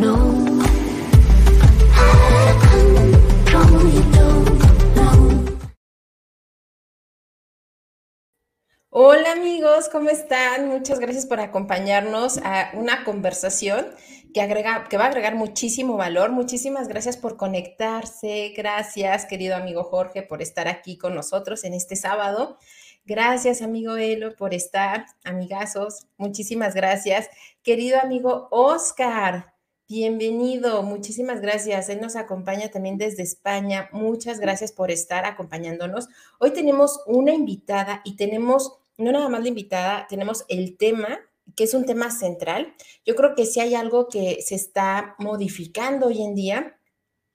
Hola amigos, ¿cómo están? Muchas gracias por acompañarnos a una conversación que, agrega, que va a agregar muchísimo valor. Muchísimas gracias por conectarse. Gracias, querido amigo Jorge, por estar aquí con nosotros en este sábado. Gracias, amigo Elo, por estar, amigazos. Muchísimas gracias. Querido amigo Oscar, bienvenido. Muchísimas gracias. Él nos acompaña también desde España. Muchas gracias por estar acompañándonos. Hoy tenemos una invitada y tenemos, no nada más la invitada, tenemos el tema que es un tema central. Yo creo que si hay algo que se está modificando hoy en día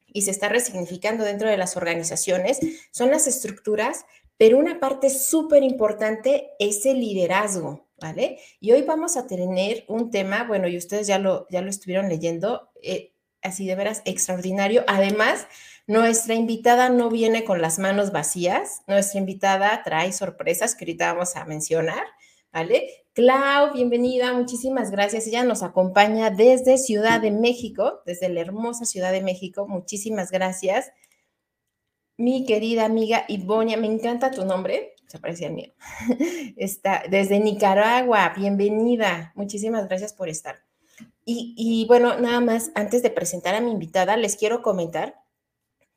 y se está resignificando dentro de las organizaciones, son las estructuras, pero una parte súper importante es el liderazgo, ¿vale? Y hoy vamos a tener un tema, bueno, y ustedes ya lo, ya lo estuvieron leyendo, eh, así de veras extraordinario. Además, nuestra invitada no viene con las manos vacías, nuestra invitada trae sorpresas que ahorita vamos a mencionar, ¿vale? Clau, bienvenida, muchísimas gracias. Ella nos acompaña desde Ciudad de México, desde la hermosa Ciudad de México, muchísimas gracias mi querida amiga Ivonia, me encanta tu nombre, se parecía al mío. Está desde Nicaragua, bienvenida. Muchísimas gracias por estar. Y, y, bueno, nada más, antes de presentar a mi invitada, les quiero comentar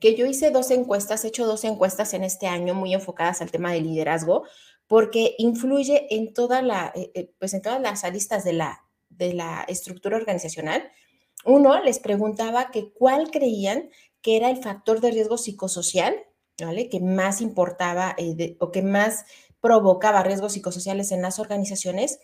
que yo hice dos encuestas, he hecho dos encuestas en este año muy enfocadas al tema del liderazgo, porque influye en toda la, eh, eh, pues en todas las aristas de la, de la estructura organizacional. Uno les preguntaba que cuál creían que era el factor de riesgo psicosocial, ¿vale? Que más importaba eh, de, o que más provocaba riesgos psicosociales en las organizaciones.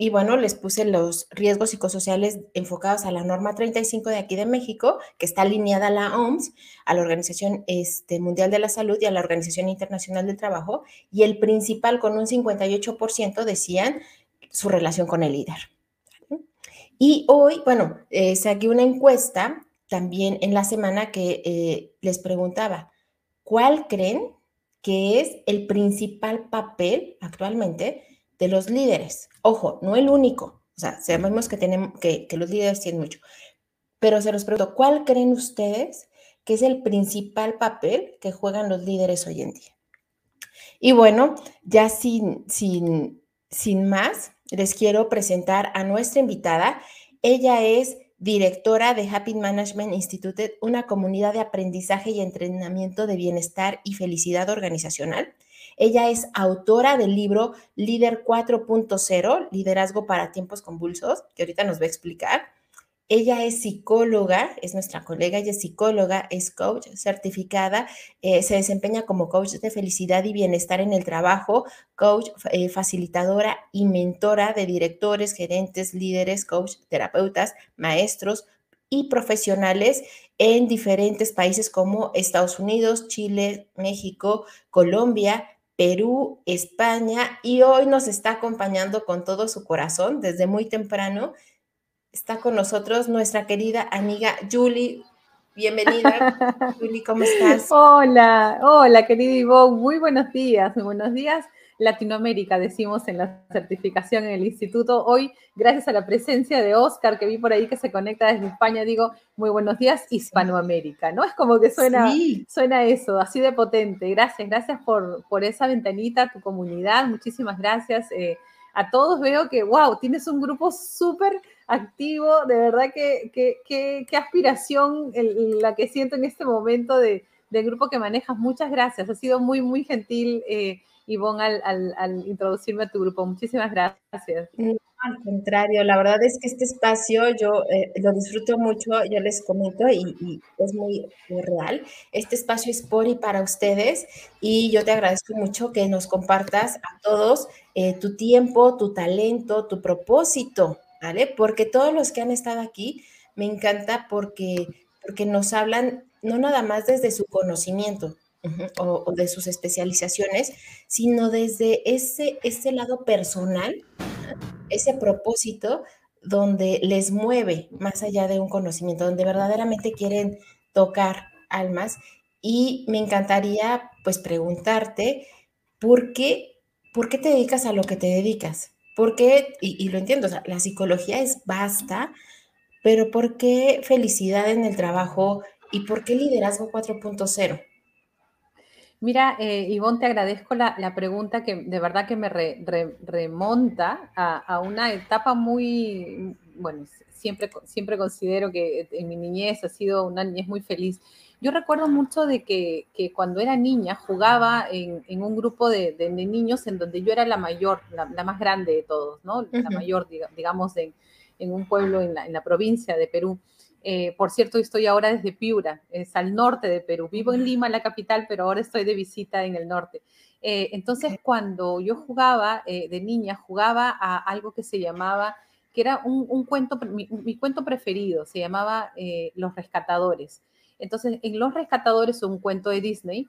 Y bueno, les puse los riesgos psicosociales enfocados a la norma 35 de aquí de México, que está alineada a la OMS, a la Organización este, Mundial de la Salud y a la Organización Internacional del Trabajo. Y el principal, con un 58%, decían su relación con el líder. Y hoy, bueno, eh, saqué una encuesta también en la semana que eh, les preguntaba, ¿cuál creen que es el principal papel actualmente de los líderes? Ojo, no el único, o sea, sabemos que, tenemos, que, los líderes tienen mucho, pero se los pregunto, ¿cuál creen ustedes que es el principal papel que juegan los líderes hoy en día? Y bueno, ya sin, sin, sin más, les quiero presentar a nuestra invitada. Ella es directora de Happy Management Institute, una comunidad de aprendizaje y entrenamiento de bienestar y felicidad organizacional. Ella es autora del libro Líder 4.0, Liderazgo para tiempos convulsos, que ahorita nos va a explicar. Ella es psicóloga, es nuestra colega, ella es psicóloga, es coach certificada, eh, se desempeña como coach de felicidad y bienestar en el trabajo, coach eh, facilitadora y mentora de directores, gerentes, líderes, coach, terapeutas, maestros y profesionales en diferentes países como Estados Unidos, Chile, México, Colombia, Perú, España y hoy nos está acompañando con todo su corazón desde muy temprano está con nosotros nuestra querida amiga Julie. Bienvenida, Julie, ¿cómo estás? Hola, hola, querida Ivonne, muy buenos días, muy buenos días. Latinoamérica, decimos en la certificación en el instituto. Hoy, gracias a la presencia de Oscar, que vi por ahí que se conecta desde España, digo, muy buenos días, Hispanoamérica, ¿no? Es como que suena, sí. suena eso, así de potente. Gracias, gracias por, por esa ventanita, tu comunidad, muchísimas gracias. Eh, a todos veo que, wow, tienes un grupo súper activo, de verdad que qué aspiración la que siento en este momento de, del grupo que manejas. Muchas gracias, ha sido muy, muy gentil, eh, Ivonne, al, al, al, introducirme a tu grupo. Muchísimas gracias. Al contrario, la verdad es que este espacio yo eh, lo disfruto mucho, yo les comento y, es muy, muy, real. Este espacio es por y para ustedes y yo te agradezco mucho que nos compartas a todos eh, tu tiempo, tu talento, tu propósito ¿vale? Porque todos los que han estado aquí me encanta porque, porque nos hablan no nada más desde su conocimiento, o, de sus especializaciones, sino desde ese, ese lado personal, ese propósito donde les mueve más allá de un conocimiento, donde verdaderamente quieren tocar almas. Y me encantaría pues preguntarte, ¿por qué, por qué te dedicas a lo que te dedicas? ¿Por qué, y, lo entiendo, la psicología es vasta, pero ¿por qué felicidad en el trabajo y por qué liderazgo 4.0? Mira, eh, Ivonne, te agradezco la, pregunta que de verdad que me remonta a, una etapa muy, bueno, siempre, siempre considero que en mi niñez ha sido una niñez muy feliz. Yo recuerdo mucho de que, cuando era niña jugaba en, un grupo de, niños en donde yo era la mayor, la, más grande de todos, ¿no? La mayor, digamos, en, un pueblo en la provincia de Perú. Eh, por cierto, estoy ahora desde Piura, es al norte de Perú. Vivo en Lima, la capital, pero ahora estoy de visita en el norte. Eh, entonces, cuando yo jugaba eh, de niña, jugaba a algo que se llamaba, que era un, cuento, mi, cuento preferido, se llamaba Los Rescatadores. Entonces, en Los Rescatadores, un cuento de Disney,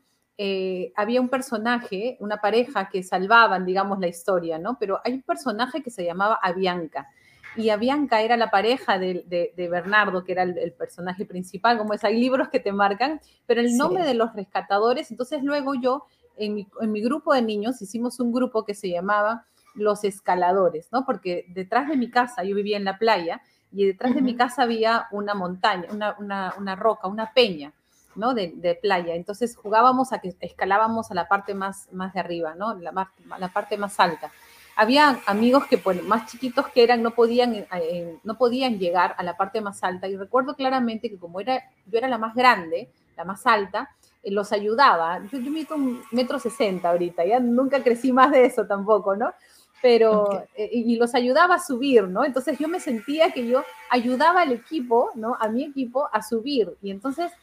había un personaje, una pareja que salvaban, digamos, la historia, ¿no? Pero hay un personaje que se llamaba Avianca y a Bianca era la pareja de, Bernardo, que era el, personaje principal, como es, hay libros que te marcan, pero el nombre de los rescatadores, entonces luego yo, en mi, grupo de niños, hicimos un grupo que se llamaba Los Escaladores, ¿no? Porque detrás de mi casa, yo vivía en la playa, y detrás de mi casa había una montaña, una, roca, una peña, ¿no? De, playa. Entonces jugábamos a que escalábamos a la parte más, más de arriba, ¿no? La, la parte más alta había amigos que pues, más chiquitos que eran no podían, eh, eh, no podían llegar a la parte más alta y recuerdo claramente que como era, yo era la más grande, la más alta, eh, los ayudaba. Yo, yo mido un metro sesenta ahorita, ya nunca crecí más de eso tampoco, ¿no? Pero, y, y los ayudaba a subir, ¿no? Entonces yo me sentía que yo ayudaba al equipo, ¿no? A mi equipo a subir. Y entonces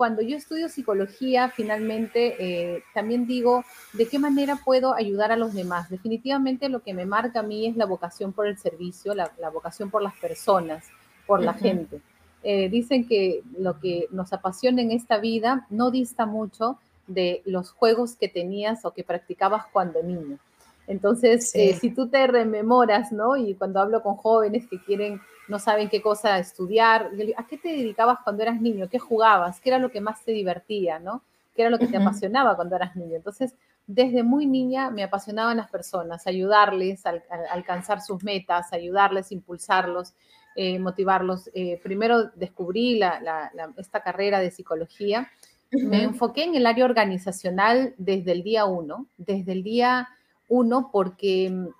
cuando yo estudio psicología, finalmente eh, también digo de qué manera puedo ayudar a los demás. Definitivamente lo que me marca a mí es la vocación por el servicio, la, vocación por las personas, por la gente. Eh, dicen que lo que nos apasiona en esta vida no dista mucho de los juegos que tenías o que practicabas cuando niño. Entonces, eh, si tú te rememoras, ¿no? Y cuando hablo con jóvenes que quieren no saben qué cosa estudiar. ¿A qué te dedicabas cuando eras niño? ¿Qué jugabas? ¿Qué era lo que más te divertía? ¿no? ¿Qué era lo que te apasionaba cuando eras niño? Entonces, desde muy niña me apasionaban las personas, ayudarles a, alcanzar sus metas, ayudarles, impulsarlos, eh, motivarlos. Eh, primero descubrí esta carrera de psicología. Me enfoqué en el área organizacional desde el día uno, desde el día uno porque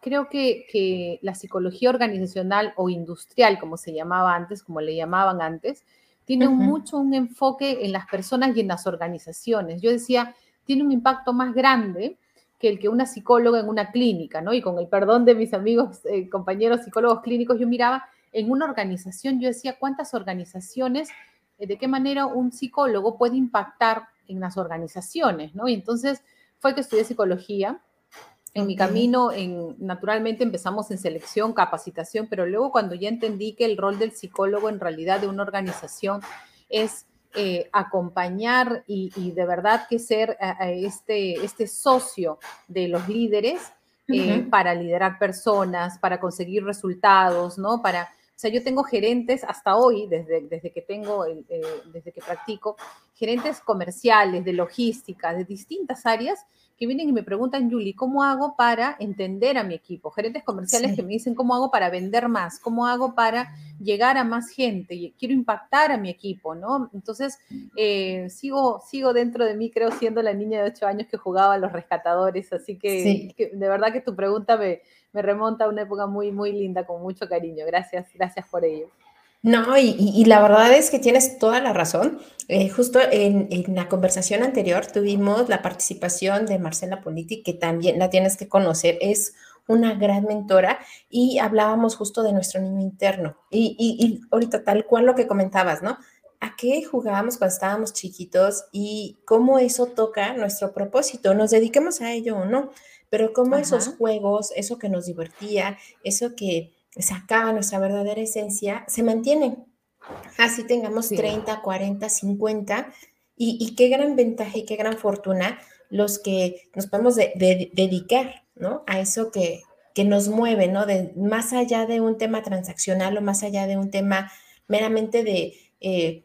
creo que, la psicología organizacional o industrial, como se llamaba antes, como le llamaban antes, tiene mucho un enfoque en las personas y en las organizaciones. Yo decía, tiene un impacto más grande que el que una psicóloga en una clínica, ¿no? Y con el perdón de mis amigos, eh, compañeros psicólogos clínicos, yo miraba en una organización, yo decía, ¿cuántas organizaciones, eh, de qué manera un psicólogo puede impactar en las organizaciones, ¿no? Y entonces fue que estudié psicología, en mi camino, en, naturalmente empezamos en selección, capacitación, pero luego cuando ya entendí que el rol del psicólogo en realidad de una organización es eh, acompañar y, de verdad que ser este, este socio de los líderes eh, para liderar personas, para conseguir resultados, ¿no? Para, sea, yo tengo gerentes hasta hoy, desde, desde que tengo, eh, desde que practico, gerentes comerciales, de logística, de distintas áreas, que vienen y me preguntan, Julie, ¿cómo hago para entender a mi equipo? Gerentes comerciales que me dicen, ¿cómo hago para vender más? ¿Cómo hago para llegar a más gente? Quiero impactar a mi equipo, ¿no? Entonces, eh, sigo, sigo dentro de mí, creo, siendo la niña de 8 años que jugaba a los rescatadores, así que, de verdad que tu pregunta me, me remonta a una época muy, muy linda, con mucho cariño. Gracias, gracias por ello. No, y, la verdad es que tienes toda la razón. Eh, justo en, la conversación anterior tuvimos la participación de Marcela Politi, que también la tienes que conocer, es una gran mentora y hablábamos justo de nuestro niño interno. Y, y ahorita tal cual lo que comentabas, ¿no? ¿A qué jugábamos cuando estábamos chiquitos y cómo eso toca nuestro propósito? ¿Nos dediquemos a ello o no? Pero cómo esos juegos, eso que nos divertía, eso que sacaba nuestra verdadera esencia, se mantiene. Así tengamos 30, 40, 50. Y, qué gran ventaja y qué gran fortuna los que nos podemos dedicar, ¿no? A eso que, que nos mueve, ¿no? De, más allá de un tema transaccional o más allá de un tema meramente de eh,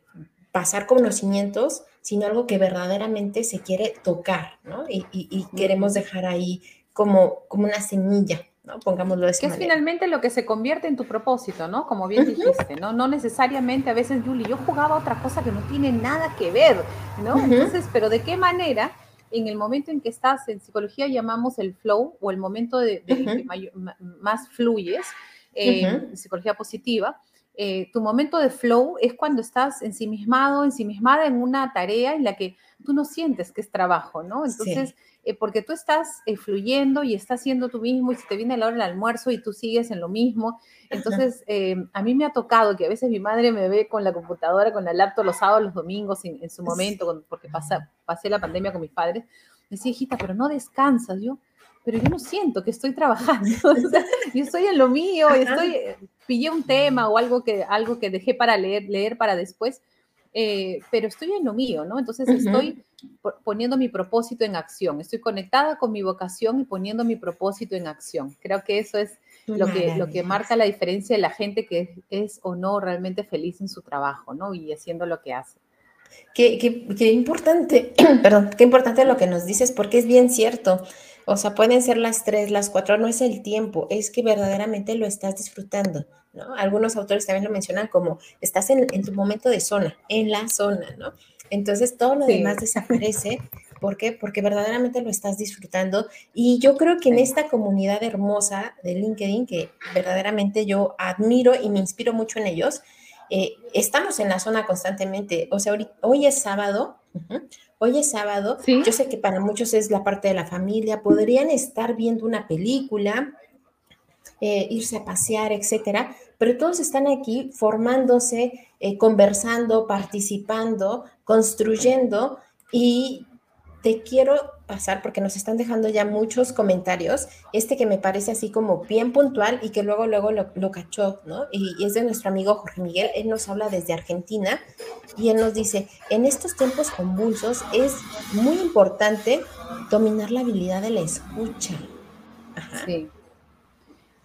pasar conocimientos, sino algo que verdaderamente se quiere tocar, ¿no? Y, queremos dejar ahí como, como una semilla, ¿no? Pongámoslo de esa Que es finalmente lo que se convierte en tu propósito, ¿no? Como bien dijiste, ¿no? No necesariamente a veces, Julie, yo jugaba otra cosa que no tiene nada que ver, ¿no? Entonces, pero ¿de qué manera? En el momento en que estás, en psicología llamamos el flow o el momento de, que más fluyes, en psicología positiva, eh, tu momento de flow es cuando estás ensimismado, ensimismada en una tarea en la que tú no sientes que es trabajo, ¿no? Entonces, eh, porque tú estás eh, fluyendo y estás siendo tú mismo y si te viene la hora del almuerzo y tú sigues en lo mismo. Entonces, a mí me ha tocado que a veces mi madre me ve con la computadora, con la laptop los sábados, los domingos, en, su momento, porque pasé la pandemia con mis padres. Me decía, hijita, pero no descansas. Yo, pero yo no siento que estoy trabajando. yo estoy en lo mío, estoy, pillé un tema o algo que, algo que dejé para leer, leer para después, eh, pero estoy en lo mío, ¿no? Entonces estoy poniendo mi propósito en acción, estoy conectada con mi vocación y poniendo mi propósito en acción. Creo que eso es lo que, lo que marca la diferencia de la gente que es, o no realmente feliz en su trabajo, ¿no? Y haciendo lo que hace. Qué, qué, qué importante, perdón, qué importante lo que nos dices, porque es bien cierto. O sea, pueden ser las tres, las cuatro, no es el tiempo, es que verdaderamente lo estás disfrutando, ¿no? Algunos autores también lo mencionan como estás en, tu momento de zona, en la zona, ¿no? Entonces todo lo demás desaparece. ¿Por qué? Porque verdaderamente lo estás disfrutando. Y yo creo que en esta comunidad hermosa de LinkedIn, que verdaderamente yo admiro y me inspiro mucho en ellos, eh, estamos en la zona constantemente. O sea, hoy, es sábado, Hoy es sábado, yo sé que para muchos es la parte de la familia, podrían estar viendo una película, eh, irse a pasear, etcétera, pero todos están aquí formándose, eh, conversando, participando, construyendo y te quiero pasar porque nos están dejando ya muchos comentarios, este que me parece así como bien puntual y que luego, luego lo, cachó, ¿no? Y, es de nuestro amigo Jorge Miguel, él nos habla desde Argentina y él nos dice, en estos tiempos convulsos es muy importante dominar la habilidad de la escucha. Sí.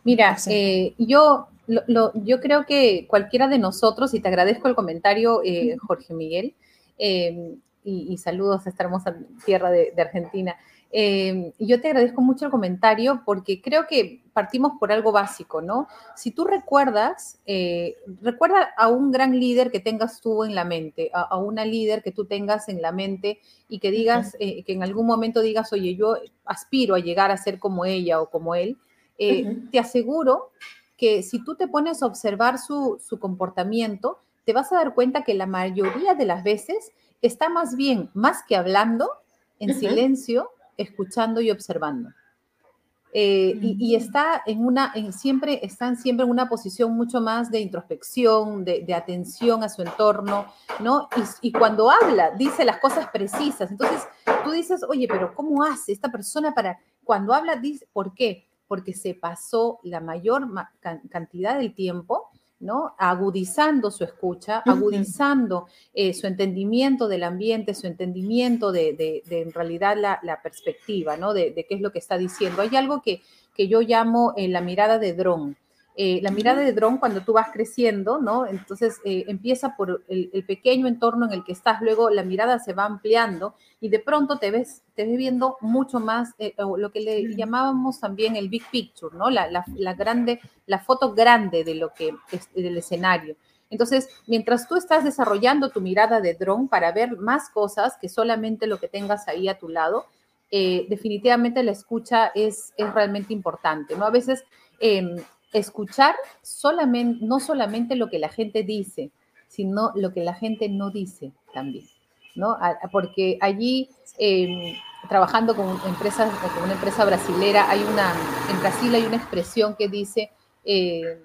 Mira, eh, yo, yo creo que cualquiera de nosotros, y te agradezco el comentario, eh, Jorge Miguel, eh, y, saludos a esta hermosa tierra de, Argentina. Eh, yo te agradezco mucho el comentario porque creo que partimos por algo básico, ¿no? Si tú recuerdas, eh, recuerda a un gran líder que tengas tú en la mente, a, una líder que tú tengas en la mente y que digas, eh, que en algún momento digas, oye, yo aspiro a llegar a ser como ella o como él, te aseguro que si tú te pones a observar su, su comportamiento, te vas a dar cuenta que la mayoría de las veces está más bien, más que hablando, en silencio, escuchando y observando. Eh, y, está en una, siempre, están siempre en una posición mucho más de introspección, de, atención a su entorno, ¿no? Y, cuando habla, dice las cosas precisas. Entonces, tú dices, oye, pero ¿cómo hace esta persona para, cuando habla, dice, ¿por qué? Porque se pasó la mayor cantidad del tiempo ¿no? Agudizando su escucha, agudizando eh, su entendimiento del ambiente, su entendimiento de, en realidad la, perspectiva, ¿no? De, qué es lo que está diciendo. Hay algo que, que yo llamo eh, la mirada de dron. Eh, la mirada de dron cuando tú vas creciendo, ¿no? Entonces eh, empieza por el, pequeño entorno en el que estás, luego la mirada se va ampliando y de pronto te ves, te ves viendo mucho más, eh, lo que le llamábamos también el big picture, ¿no? La, la, grande, la foto grande de lo que es del escenario. Entonces, mientras tú estás desarrollando tu mirada de dron para ver más cosas que solamente lo que tengas ahí a tu lado, definitivamente la escucha es, es realmente importante, ¿no? A veces em, escuchar solamente, no solamente lo que la gente dice, sino lo que la gente no dice también, ¿no? Porque allí, em, trabajando con empresas, con una empresa brasilera, hay una, en Brasil hay una expresión que dice eh,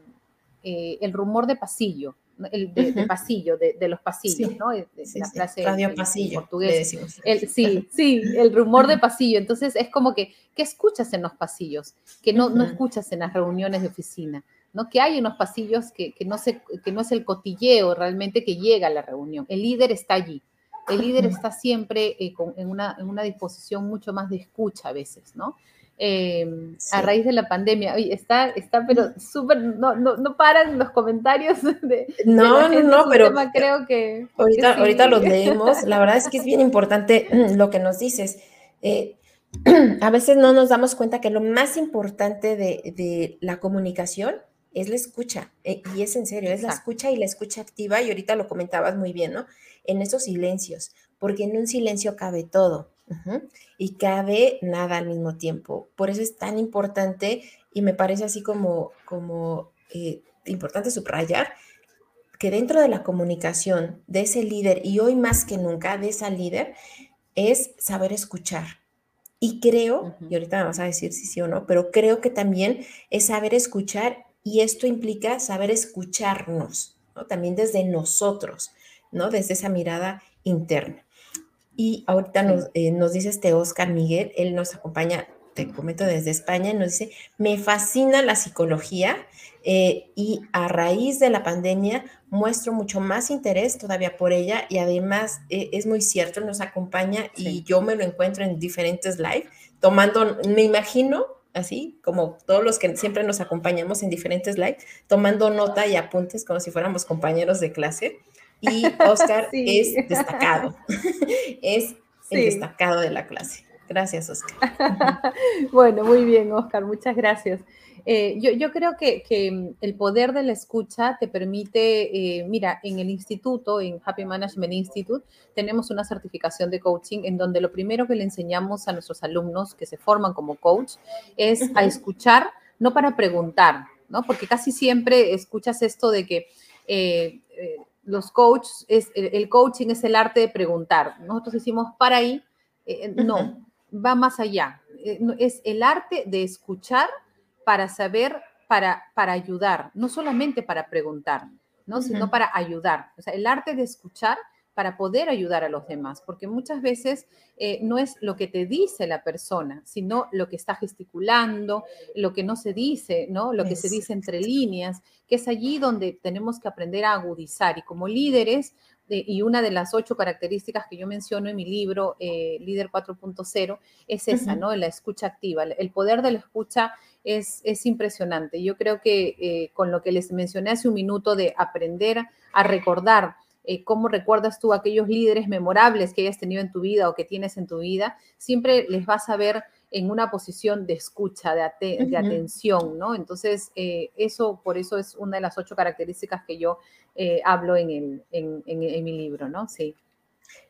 eh, el rumor de pasillo, el de, pasillo, de, los pasillos, ¿no? De, la frase Radio pasillo, portugués. El, sí, sí, el rumor de pasillo. Entonces es como que, ¿qué escuchas en los pasillos? Que no, no escuchas en las reuniones de oficina. ¿no? Que hay unos pasillos que, no que no es el cotilleo realmente que llega a la reunión. El líder está allí. El líder está siempre eh, en, una, en, una, disposición mucho más de escucha a veces, ¿no? Em, a raíz de la pandemia. Oye, está, está pero súper, no, no, no, paran los comentarios de... No, no, no, pero creo que... Ahorita, ahorita los leemos. La verdad es que es bien importante lo que nos dices. Eh, a veces no nos damos cuenta que lo más importante de, de la comunicación es la escucha, eh, y es en serio, es la escucha y la escucha activa, y ahorita lo comentabas muy bien, ¿no? En esos silencios, porque en un silencio cabe todo y cabe nada al mismo tiempo. Por eso es tan importante y me parece así como, como eh, importante subrayar que dentro de la comunicación de ese líder y hoy más que nunca de esa líder es saber escuchar. Y creo, y ahorita me vas a decir si sí o no, pero creo que también es saber escuchar y esto implica saber escucharnos, ¿no? También desde nosotros, ¿no? Desde esa mirada interna. Y ahorita nos, eh, nos dice este Oscar Miguel, él nos acompaña, te comento desde España, nos dice, me fascina la psicología eh, y a raíz de la pandemia muestro mucho más interés todavía por ella y además eh, es muy cierto, nos acompaña y yo me lo encuentro en diferentes live, tomando, me imagino, así como todos los que siempre nos acompañamos en diferentes live, tomando nota y apuntes como si fuéramos compañeros de clase y Oscar es destacado, es el destacado de la clase. Gracias, Oscar. bueno, muy bien, Oscar, muchas gracias. Eh, yo, creo que, el poder de la escucha te permite, eh, mira, en el instituto, en Happy Management Institute, tenemos una certificación de coaching en donde lo primero que le enseñamos a nuestros alumnos que se forman como coach es a escuchar, no para preguntar, ¿no? Porque casi siempre escuchas esto de que... Eh, los coaches, es, el, coaching es el arte de preguntar. Nosotros decimos, para ahí, eh, no, va más allá. Eh, es el arte de escuchar para saber, para, para ayudar, no solamente para preguntar, ¿no? sino para ayudar. O sea, el arte de escuchar para poder ayudar a los demás, porque muchas veces eh, no es lo que te dice la persona, sino lo que está gesticulando, lo que no se dice, ¿no? Lo que se dice entre líneas, que es allí donde tenemos que aprender a agudizar. Y como líderes, eh, y una de las ocho características que yo menciono en mi libro, eh, Líder 4.0, es esa, ¿no? La escucha activa. El poder de la escucha es, es impresionante. Yo creo que con lo que les mencioné hace un minuto de aprender a recordar, eh, cómo recuerdas tú aquellos líderes memorables que hayas tenido en tu vida o que tienes en tu vida, siempre les vas a ver en una posición de escucha, de, atención, ¿no? Entonces, eh, eso, por eso es una de las ocho características que yo eh, hablo en, el, en, en, mi libro, ¿no? Sí.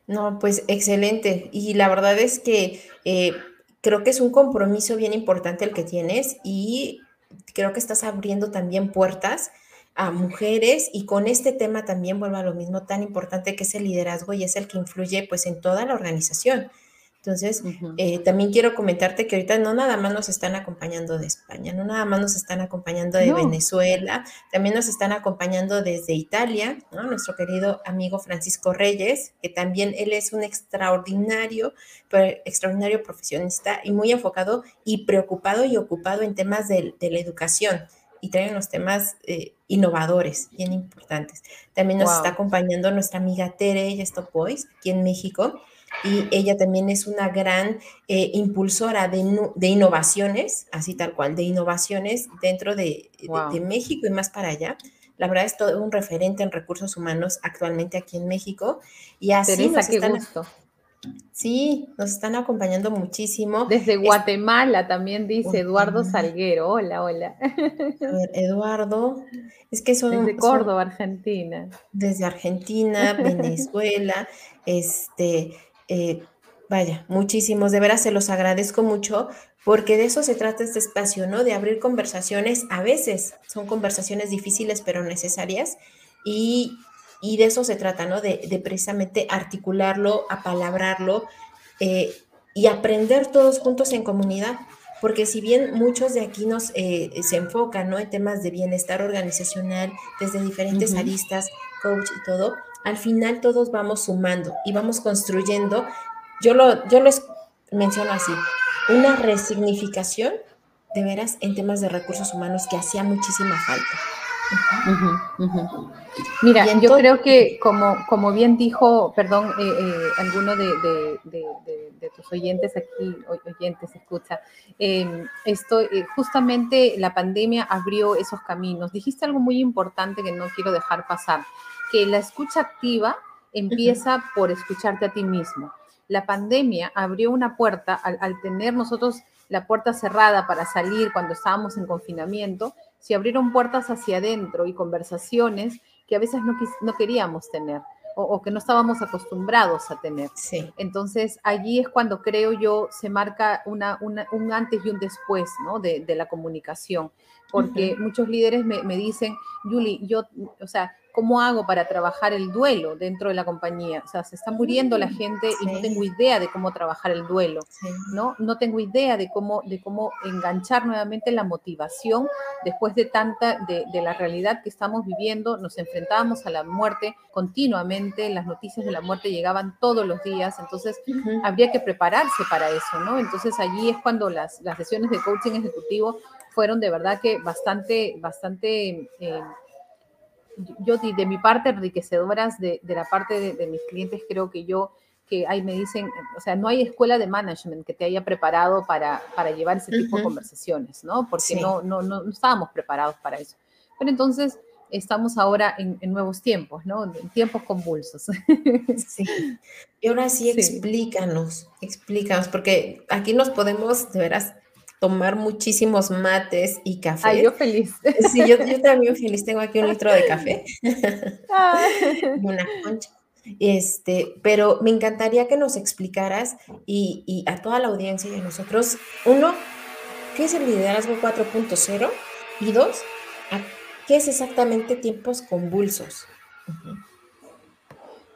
No, pues excelente. Y la verdad es que creo que es un compromiso bien importante el que tienes y creo que estás abriendo también puertas a mujeres y con este tema también vuelvo a lo mismo tan importante que es el liderazgo y es el que influye pues en toda la organización. Entonces, eh, también quiero comentarte que ahorita no nada más nos están acompañando de España, no nada más nos están acompañando de Venezuela, también nos están acompañando desde Italia, nuestro querido amigo Francisco Reyes, que también él es un extraordinario, extraordinario profesionista y muy enfocado y preocupado y ocupado en temas de, de la educación y traen unos temas eh, innovadores, bien importantes. También nos está acompañando nuestra amiga Tere, ella es Top Boys, aquí en México, y ella también es una gran eh, impulsora de, de, innovaciones, así tal cual, de innovaciones dentro de, de, México y más para allá. La verdad es todo un referente en recursos humanos actualmente aquí en México. Y así Teresa, nos están, gusto. Sí, nos están acompañando muchísimo. Desde Guatemala también dice Eduardo Salguero. Hola, hola. A ver, Eduardo, es que son. Desde Córdoba, Argentina. Desde Argentina, Venezuela, este, eh, vaya, muchísimos. De veras se los agradezco mucho porque de eso se trata este espacio, ¿no? De abrir conversaciones. A veces son conversaciones difíciles, pero necesarias. Y y de eso se trata, ¿no? De, precisamente articularlo, apalabrarlo eh, y aprender todos juntos en comunidad. Porque si bien muchos de aquí nos eh, se enfocan, ¿no? En temas de bienestar organizacional, desde diferentes aristas, coach y todo, al final todos vamos sumando y vamos construyendo, yo lo, yo lo menciono así, una resignificación de veras en temas de recursos humanos que hacía muchísima falta. Mira, yo creo que como, como bien dijo, perdón, eh, eh, alguno de, tus oyentes aquí, oyentes, escucha, em, esto, eh, justamente la pandemia abrió esos caminos. Dijiste algo muy importante que no quiero dejar pasar, que la escucha activa empieza por escucharte a ti mismo. La pandemia abrió una puerta al, al tener nosotros la puerta cerrada para salir cuando estábamos en confinamiento, se abrieron puertas hacia adentro y conversaciones que a veces no, no queríamos tener o, que no estábamos acostumbrados a tener. Sí. Entonces, allí es cuando creo yo se marca una, un antes y un después ¿no? de, de la comunicación, porque muchos líderes me, me dicen, Yuli, yo, o sea, ¿cómo hago para trabajar el duelo dentro de la compañía? O sea, se está muriendo la mm, gente y no tengo idea de cómo trabajar el duelo, ¿no? No tengo idea de cómo, de cómo enganchar nuevamente la motivación después de tanta, de, la realidad que estamos viviendo. Nos enfrentábamos a la muerte continuamente, las noticias de la muerte llegaban todos los días, entonces habría que prepararse para eso, ¿no? Entonces allí es cuando las, las sesiones de coaching ejecutivo fueron de verdad que bastante, bastante... Eh, yo de mi parte enriquecedoras de, de la parte de, mis clientes, creo que yo, que ahí me dicen, o sea, no hay escuela de management que te haya preparado para, para llevar ese tipo de conversaciones, ¿no? Porque no, no, no, estábamos preparados para eso. Pero entonces estamos ahora en, nuevos tiempos, ¿no? En tiempos convulsos. Sí. Y ahora sí, explícanos, explícanos, porque aquí nos podemos, de veras, tomar muchísimos mates y café. Ay, yo feliz. Sí, yo, también feliz. Tengo aquí un litro de café. Una concha. Este, pero me encantaría que nos explicaras y, a toda la audiencia y a nosotros, uno, ¿qué es el liderazgo 4.0? Y dos, ¿qué es exactamente tiempos convulsos?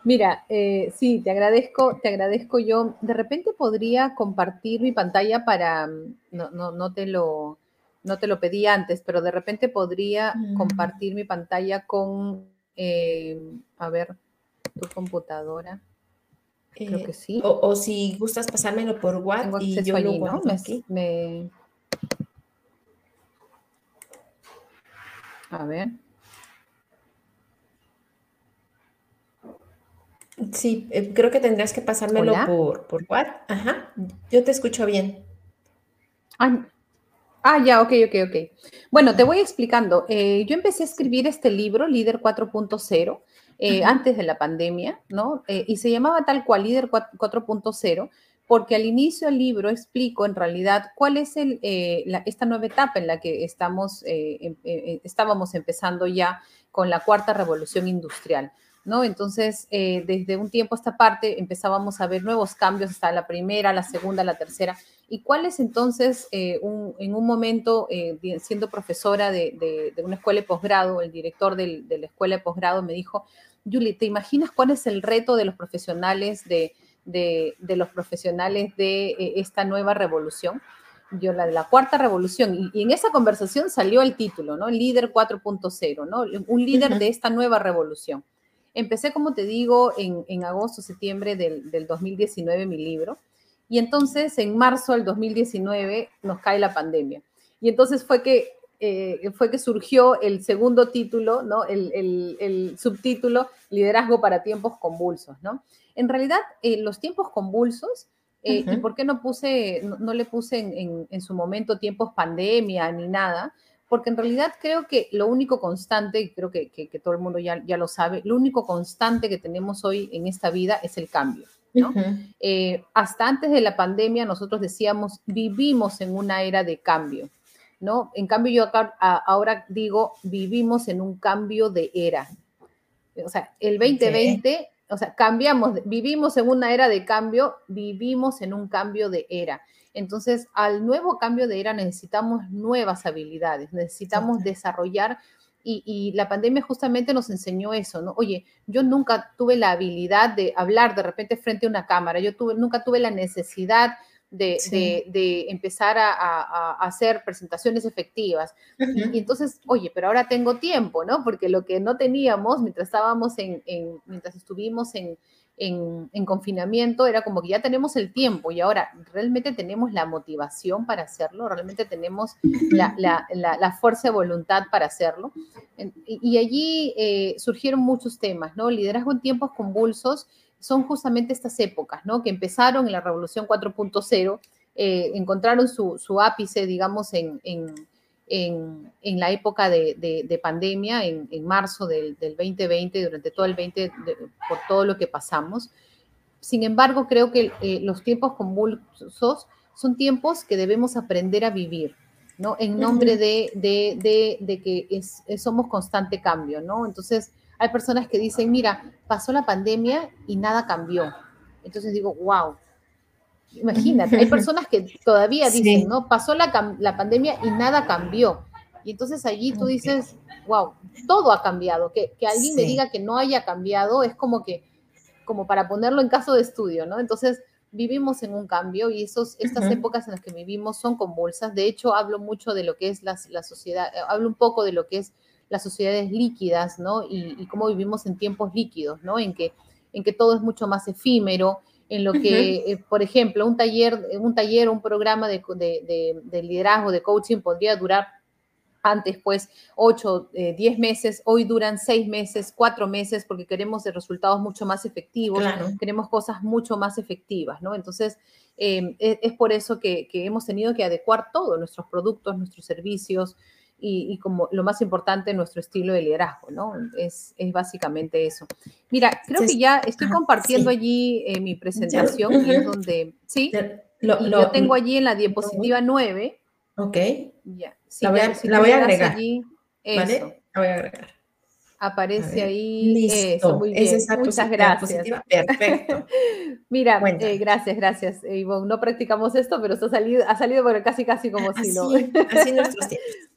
Mira, eh, sí, te agradezco, te agradezco yo. De repente podría compartir mi pantalla para, mm, no, no, no te lo, no te lo pedí antes, pero de repente podría mm. compartir mi pantalla con, eh, a ver, tu computadora. Creo que sí. Eh, o, si gustas pasármelo por WhatsApp y yo lo ¿no? aquí. A ver. Sí, eh, creo que tendrás que pasármelo por, por WhatsApp. Ajá, yo te escucho bien. Ah, ya, ok, ok, ok. Bueno, te voy explicando. Eh, yo empecé a escribir este libro, Líder 4.0, eh, antes de la pandemia, ¿no? y se llamaba tal cual Líder 4.0 porque al inicio del libro explico en realidad cuál es el, esta nueva etapa en la que estamos, em, estábamos empezando ya con la cuarta revolución industrial. ¿No? Entonces, eh, desde un tiempo a esta parte empezábamos a ver nuevos cambios hasta la primera, la segunda, la tercera. ¿Y cuál es entonces, eh, en un momento, eh, siendo profesora de, una escuela de posgrado, el director de la escuela de posgrado me dijo, Julie, ¿te imaginas cuál es el reto de los profesionales de, los profesionales de esta nueva revolución? yo la de la cuarta revolución, y, en esa conversación salió el título, ¿no? Líder 4.0, ¿no? Un líder de esta nueva revolución. Empecé, como te digo, en, agosto, septiembre del, 2019 mi libro. Y entonces, en marzo del 2019, nos cae la pandemia. Y entonces fue que, eh, fue que surgió el segundo título, ¿no? El, subtítulo, Liderazgo para tiempos convulsos, ¿no? En realidad, eh, los tiempos convulsos, eh, ¿y por qué no puse, no, le puse en, en, su momento tiempos pandemia ni nada? Porque en realidad creo que lo único constante, y creo que, todo el mundo ya, ya, lo sabe, lo único constante que tenemos hoy en esta vida es el cambio. ¿no? Eh, hasta antes de la pandemia nosotros decíamos, vivimos en una era de cambio. ¿no? En cambio yo acá, ahora digo, vivimos en un cambio de era. O sea, el 2020, o sea, cambiamos, vivimos en una era de cambio, vivimos en un cambio de era. Entonces, al nuevo cambio de era necesitamos nuevas habilidades, necesitamos desarrollar y, la pandemia justamente nos enseñó eso, ¿no? Oye, yo nunca tuve la habilidad de hablar de repente frente a una cámara, yo tuve, nunca tuve la necesidad de, empezar a, hacer presentaciones efectivas. y, entonces, oye, pero ahora tengo tiempo, ¿no? Porque lo que no teníamos mientras estábamos en, mientras estuvimos en, en, confinamiento era como que ya tenemos el tiempo y ahora realmente tenemos la motivación para hacerlo, realmente tenemos la, fuerza de voluntad para hacerlo. Y, allí eh, surgieron muchos temas, ¿no? Liderazgo en tiempos convulsos son justamente estas épocas, ¿no? Que empezaron en la Revolución 4.0, eh, encontraron su, ápice, digamos, en, la época de, pandemia, en, marzo del, 2020, durante todo el 20, por todo lo que pasamos. Sin embargo, creo que eh, los tiempos convulsos son tiempos que debemos aprender a vivir, ¿no? En nombre de, de, que somos constante cambio, ¿no? Entonces, hay personas que dicen, mira, pasó la pandemia y nada cambió. Entonces digo, wow. Imagínate, hay personas que todavía dicen, ¿no? Pasó la, la, pandemia y nada cambió. Y entonces allí tú dices, wow, todo ha cambiado. Que, que alguien me diga que no haya cambiado es como que, como para ponerlo en caso de estudio, ¿no? Entonces vivimos en un cambio y esos, estas épocas en las que vivimos son convulsas. De hecho, hablo mucho de lo que es la, la sociedad, hablo un poco de lo que es las sociedades líquidas, ¿no? Y, cómo vivimos en tiempos líquidos, ¿no? En que, en que todo es mucho más efímero, en lo que, eh, por ejemplo, un taller, un taller, un programa de, de, liderazgo, de coaching podría durar antes, pues, 8, 10 eh, meses, hoy duran 6 meses, 4 meses, porque queremos resultados mucho más efectivos, queremos cosas mucho más efectivas, ¿no? Entonces, em, es, es, por eso que, que, hemos tenido que adecuar todos nuestros productos, nuestros servicios, y, como lo más importante, nuestro estilo de liderazgo, ¿no? Es, es básicamente eso. Mira, creo que ya estoy compartiendo allí eh, mi presentación, y es donde, ¿sí? Lo, yo tengo allí en la diapositiva 9. Ok. Ya. la voy, la voy a agregar. Allí, ¿Vale? La voy a agregar. Aparece ahí. Listo. muy bien. Muchas gracias. Perfecto. Mira, eh, gracias, gracias, Ivonne. No practicamos esto, pero esto ha salido, ha salido pero casi, casi como si lo. Así nuestros tiempos.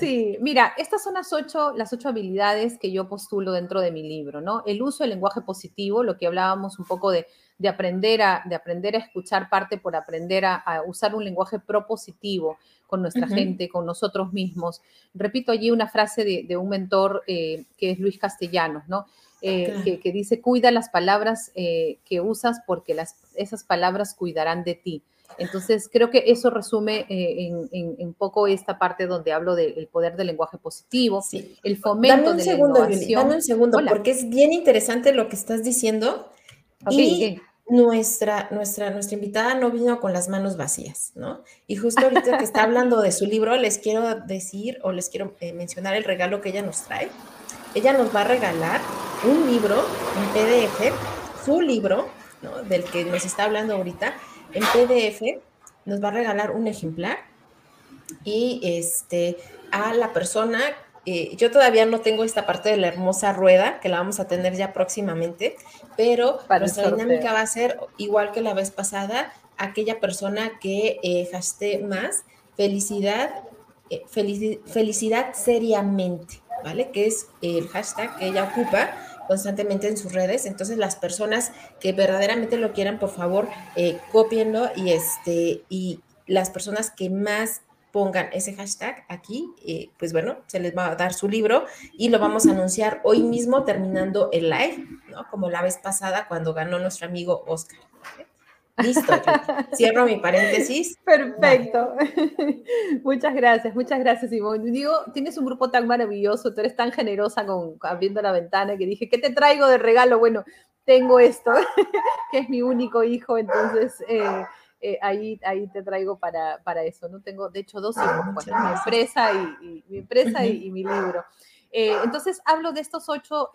Sí, mira, estas son las ocho, las ocho habilidades que yo postulo dentro de mi libro, ¿no? El uso del lenguaje positivo, lo que hablábamos un poco de, aprender, a, de aprender a escuchar parte por aprender a, usar un lenguaje propositivo con nuestra gente, con nosotros mismos. Repito allí una frase de, un mentor eh, que es Luis Castellanos, ¿no? Eh, que, dice, cuida las palabras eh, que usas porque las, esas palabras cuidarán de ti. Entonces, creo que eso resume eh, en, en, poco esta parte donde hablo del poder del lenguaje positivo, el fomento de segundo, la innovación. dame un segundo, porque es bien interesante lo que estás diciendo. y Nuestra, nuestra, nuestra invitada no vino con las manos vacías, ¿no? Y justo ahorita que está hablando de su libro, les quiero decir o les quiero eh, mencionar el regalo que ella nos trae. Ella nos va a regalar un libro en PDF, su libro, ¿no? Del que nos está hablando ahorita, en PDF nos va a regalar un ejemplar y este a la persona eh, yo todavía no tengo esta parte de la hermosa rueda, que la vamos a tener ya próximamente, pero nuestra dinámica va a ser igual que la vez pasada, aquella persona que eh, más felicidad, eh, felicidad seriamente, ¿vale? Que es el hashtag que ella ocupa constantemente en sus redes. Entonces, las personas que verdaderamente lo quieran, por favor, eh, copienlo y, este, y las personas que más pongan ese hashtag aquí, eh, pues bueno, se les va a dar su libro y lo vamos a anunciar hoy mismo terminando el live, ¿no? Como la vez pasada cuando ganó nuestro amigo Oscar. Listo, cierro mi paréntesis. Perfecto. Muchas gracias, muchas gracias, Ivonne. Digo, tienes un grupo tan maravilloso, tú eres tan generosa con abriendo la ventana que dije, ¿qué te traigo de regalo? Bueno, tengo esto, que es mi único hijo, entonces eh, eh, ahí, ahí te traigo para, para, eso. No tengo, de hecho, dos hijos, pues, mi empresa y, mi empresa y, mi libro. Eh, entonces hablo de estos ocho,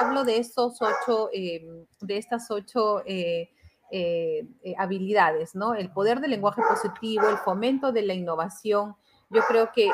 hablo de estos ocho, de estas ocho eh, eh, habilidades, ¿no? El poder del lenguaje positivo, el fomento de la innovación. Yo creo que,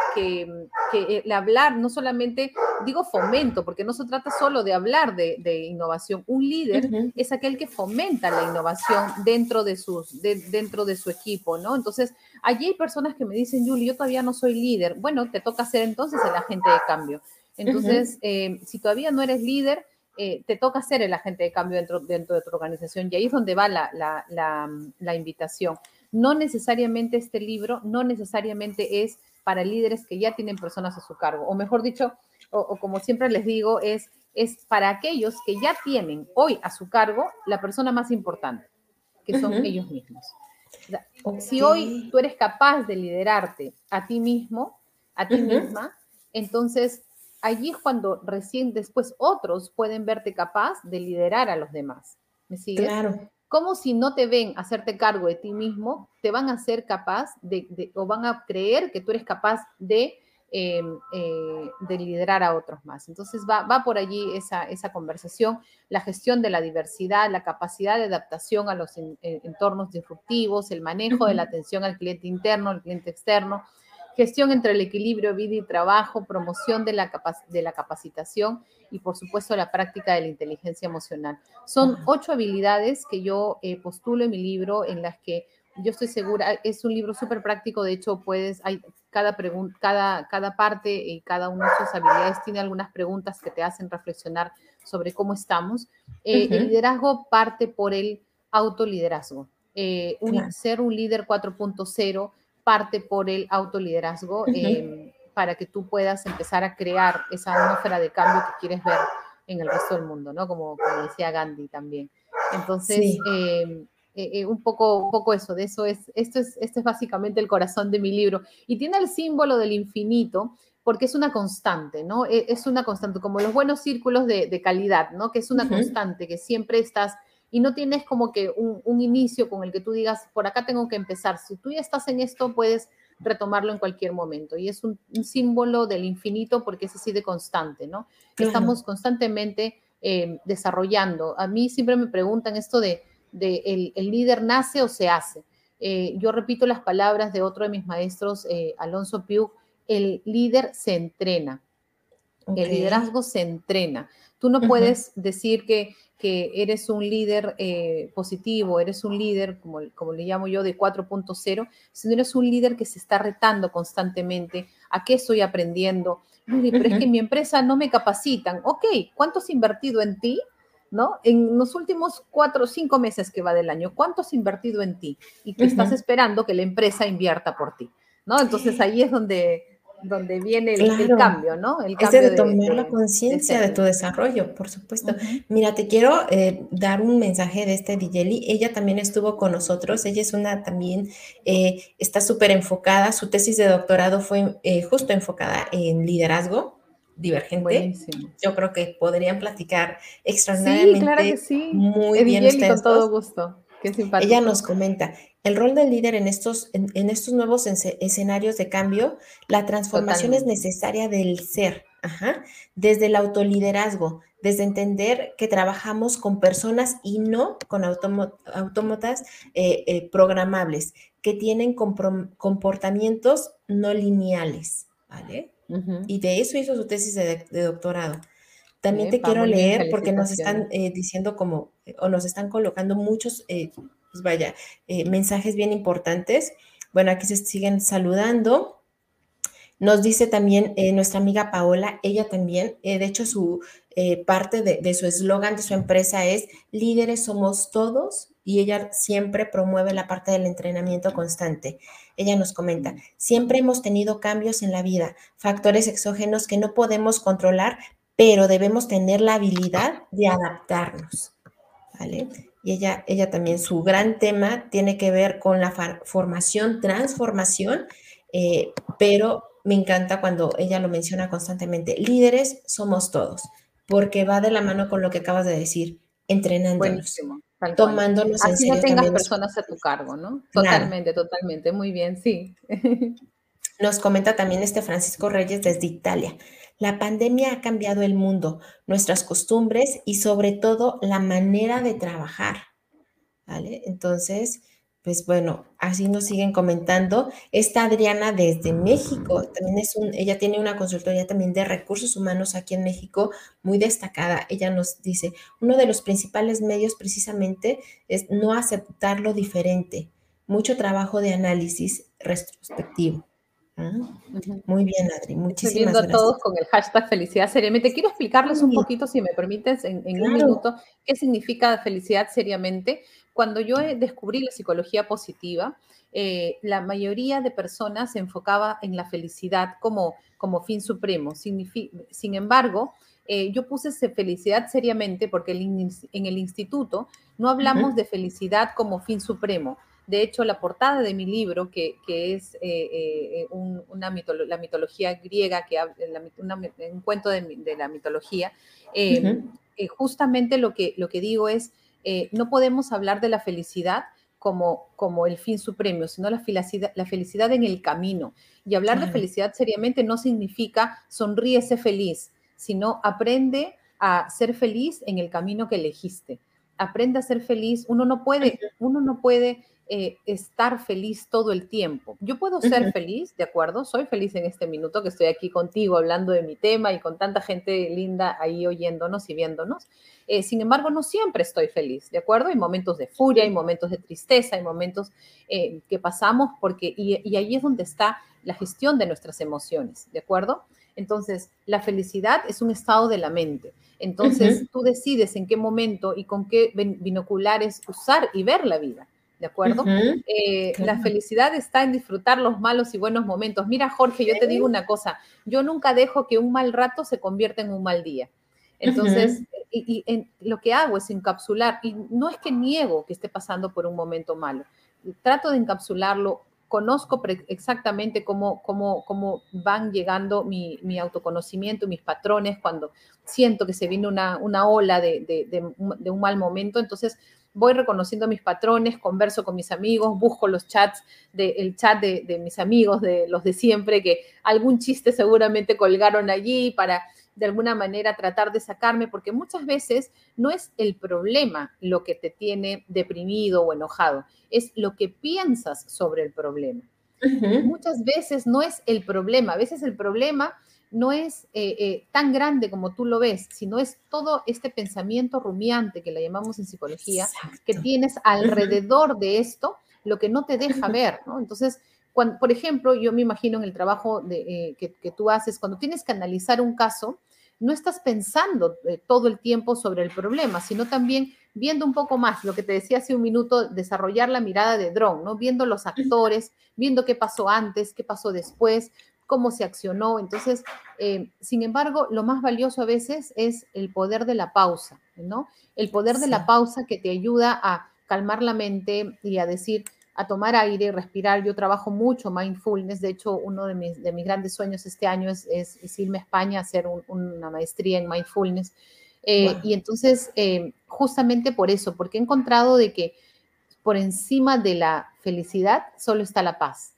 el hablar, no solamente, digo fomento, porque no se trata solo de hablar de, innovación. Un líder es aquel que fomenta la innovación dentro de, sus, dentro de su equipo, ¿no? Entonces, allí hay personas que me dicen, Julie, yo todavía no soy líder. Bueno, te toca ser entonces el agente de cambio. Entonces, eh, si todavía no eres líder, eh, te toca ser el agente de cambio dentro, dentro de tu organización. Y ahí es donde va la, invitación. no necesariamente este libro, no necesariamente es para líderes que ya tienen personas a su cargo, o mejor dicho, o, como siempre les digo, es, es para aquellos que ya tienen hoy a su cargo la persona más importante, que son ellos mismos. Si hoy tú eres capaz de liderarte a ti mismo, a ti misma, entonces allí es cuando recién después otros pueden verte capaz de liderar a los demás. ¿Me sigues? Claro. Como si no te ven hacerte cargo de ti mismo, te van a ser capaz de, o van a creer que tú eres capaz de, em, eh, de liderar a otros más. Entonces va, por allí esa, esa, conversación, la gestión de la diversidad, la capacidad de adaptación a los entornos disruptivos, el manejo de la atención al cliente interno, al cliente externo, gestión entre el equilibrio vida y trabajo, promoción de la, de la capacitación y por supuesto la práctica de la inteligencia emocional. Son ocho habilidades que yo eh, postulo en mi libro en las que yo estoy segura, es un libro súper práctico, de hecho puedes, hay cada, pregunta, cada, cada parte y cada una de sus habilidades tiene algunas preguntas que te hacen reflexionar sobre cómo estamos. Eh, el liderazgo parte por el autoliderazgo. Eh, Ser un líder 4.0 parte por el autoliderazgo em, para que tú puedas empezar a crear esa atmósfera de cambio que quieres ver en el resto del mundo, ¿no? Como, decía Gandhi también. Entonces, em, eh, eh, un, poco, un poco eso, de eso es esto, es, esto es básicamente el corazón de mi libro. Y tiene el símbolo del infinito, porque es una constante, ¿no? E, es una constante, como los buenos círculos de, calidad, ¿no? Que es una constante, que siempre estás y no tienes como que un, inicio con el que tú digas, por acá tengo que empezar. Si tú ya estás en esto, puedes retomarlo en cualquier momento. Y es un, símbolo del infinito porque es así de constante, ¿no? Estamos constantemente eh, desarrollando. A mí siempre me preguntan esto de, el, líder nace o se hace. Eh, yo repito las palabras de otro de mis maestros, eh, Alonso Piu, el líder se entrena. El liderazgo se entrena. Tú no puedes decir que que eres un líder eh, positivo, eres un líder, como, como le llamo yo, de 4.0, sino eres un líder que se está retando constantemente a qué estoy aprendiendo. Pero es que en mi empresa no me capacitan. Ok, ¿cuánto has invertido en ti? ¿No? En los últimos cuatro o cinco meses que va del año, ¿cuánto has invertido en ti? Y que estás esperando que la empresa invierta por ti, ¿no? Entonces ahí es donde donde viene el, cambio, ¿no? El cambio de, tomar la conciencia de, tu desarrollo, por supuesto. Mira, te quiero eh, dar un mensaje de este Digeli. Ella también estuvo con nosotros. Ella es una también, eh, está súper enfocada. Su tesis de doctorado fue eh, justo enfocada en liderazgo divergente. Yo creo que podrían platicar extraordinariamente. Sí, claro que sí. Muy bien Con todo gusto. Ella nos comenta, el rol del líder en estos, en, estos nuevos escenarios de cambio, la transformación es necesaria del ser, desde el autoliderazgo, desde entender que trabajamos con personas y no con autómatas eh, eh, programables, que tienen comportamientos no lineales, ¿vale? Y de eso hizo su tesis de, doctorado. También te quiero leer porque nos están eh, diciendo como, o nos están colocando muchos pues vaya, eh, mensajes bien importantes. Bueno, aquí se siguen saludando. Nos dice también eh, nuestra amiga Paola, ella también, eh, de hecho su parte de, de su eslogan de su empresa es líderes somos todos y ella siempre promueve la parte del entrenamiento constante. Ella nos comenta, siempre hemos tenido cambios en la vida, factores exógenos que no podemos controlar, pero debemos tener la habilidad de adaptarnos. ¿Vale? y ella, ella también, su gran tema tiene que ver con la formación, transformación, eh, pero me encanta cuando ella lo menciona constantemente, líderes somos todos, porque va de la mano con lo que acabas de decir, entrenándonos. Tomándonos en serio no tengas personas a tu cargo, ¿no? Totalmente, totalmente. Muy bien, sí. Nos comenta también este Francisco Reyes desde Italia. La pandemia ha cambiado el mundo, nuestras costumbres y sobre todo la manera de trabajar. ¿Vale? Entonces, pues bueno, así nos siguen comentando. Esta Adriana desde México, también es un, ella tiene una consultoría también de recursos humanos aquí en México muy destacada. Ella nos dice, uno de los principales medios precisamente es no aceptar lo diferente, mucho trabajo de análisis retrospectivo. Muy bien, Adri. Muchísimas gracias. a todos con el hashtag felicidad seriamente. Quiero explicarles un poquito, si me permites, en, un minuto, qué significa felicidad seriamente. Cuando yo descubrí la psicología positiva, eh, la mayoría de personas se enfocaba en la felicidad como, como fin supremo. sin embargo, eh, yo puse felicidad seriamente porque en el instituto no hablamos de felicidad como fin supremo. De hecho, la portada de mi libro, que, es eh, una la mitología griega, que un cuento de, la mitología, justamente lo que, lo que digo es, no podemos hablar de la felicidad como, como el fin supremo, sino la felicidad, la felicidad en el camino. Y hablar de felicidad seriamente no significa sonríese feliz, sino aprende a ser feliz en el camino que elegiste. Aprende a ser feliz. Uno no puede, uno no puede eh, estar feliz todo el tiempo. Yo puedo ser feliz, ¿de acuerdo? Soy feliz en este minuto que estoy aquí contigo hablando de mi tema y con tanta gente linda ahí oyéndonos y viéndonos. Eh, sin embargo, no siempre estoy feliz, ¿de acuerdo? Hay momentos de furia, hay momentos de tristeza, hay momentos eh, que pasamos porque, y, ahí es donde está la gestión de nuestras emociones, ¿de acuerdo? Entonces, la felicidad es un estado de la mente. Entonces, tú decides en qué momento y con qué binoculares usar y ver la vida. ¿De acuerdo? Eh, la felicidad está en disfrutar los malos y buenos momentos. Mira, Jorge, yo te digo una cosa, yo nunca dejo que un mal rato se convierta en un mal día. Entonces, y, lo que hago es encapsular, y no es que niego que esté pasando por un momento malo, trato de encapsularlo, conozco exactamente cómo, cómo, cómo van llegando mi, mi, autoconocimiento, mis patrones, cuando siento que se viene una, una ola de, de, de un mal momento, entonces voy reconociendo mis patrones, converso con mis amigos, busco los chats, el chat de, mis amigos, de los de siempre, que algún chiste seguramente colgaron allí para de alguna manera tratar de sacarme, porque muchas veces no es el problema lo que te tiene deprimido o enojado, es lo que piensas sobre el problema. Muchas veces no es el problema, a veces el problema no es eh, eh, tan grande como tú lo ves, sino es todo este pensamiento rumiante que le llamamos en psicología, que tienes alrededor de esto, lo que no te deja ver, ¿no? Entonces, cuando, por ejemplo, yo me imagino en el trabajo de, eh, que, que, tú haces, cuando tienes que analizar un caso, no estás pensando todo el tiempo sobre el problema, sino también viendo un poco más, lo que te decía hace un minuto, desarrollar la mirada de dron, ¿no? Viendo los actores, viendo qué pasó antes, qué pasó después, cómo se accionó. Entonces, eh, sin embargo, lo más valioso a veces es el poder de la pausa, ¿no? El poder de la pausa que te ayuda a calmar la mente y a decir, a tomar aire, respirar. Yo trabajo mucho mindfulness. De hecho, uno de mis, de mis grandes sueños este año es, es, irme a España a hacer una maestría en mindfulness. Eh, y entonces, eh, justamente por eso, porque he encontrado de que por encima de la felicidad solo está la paz,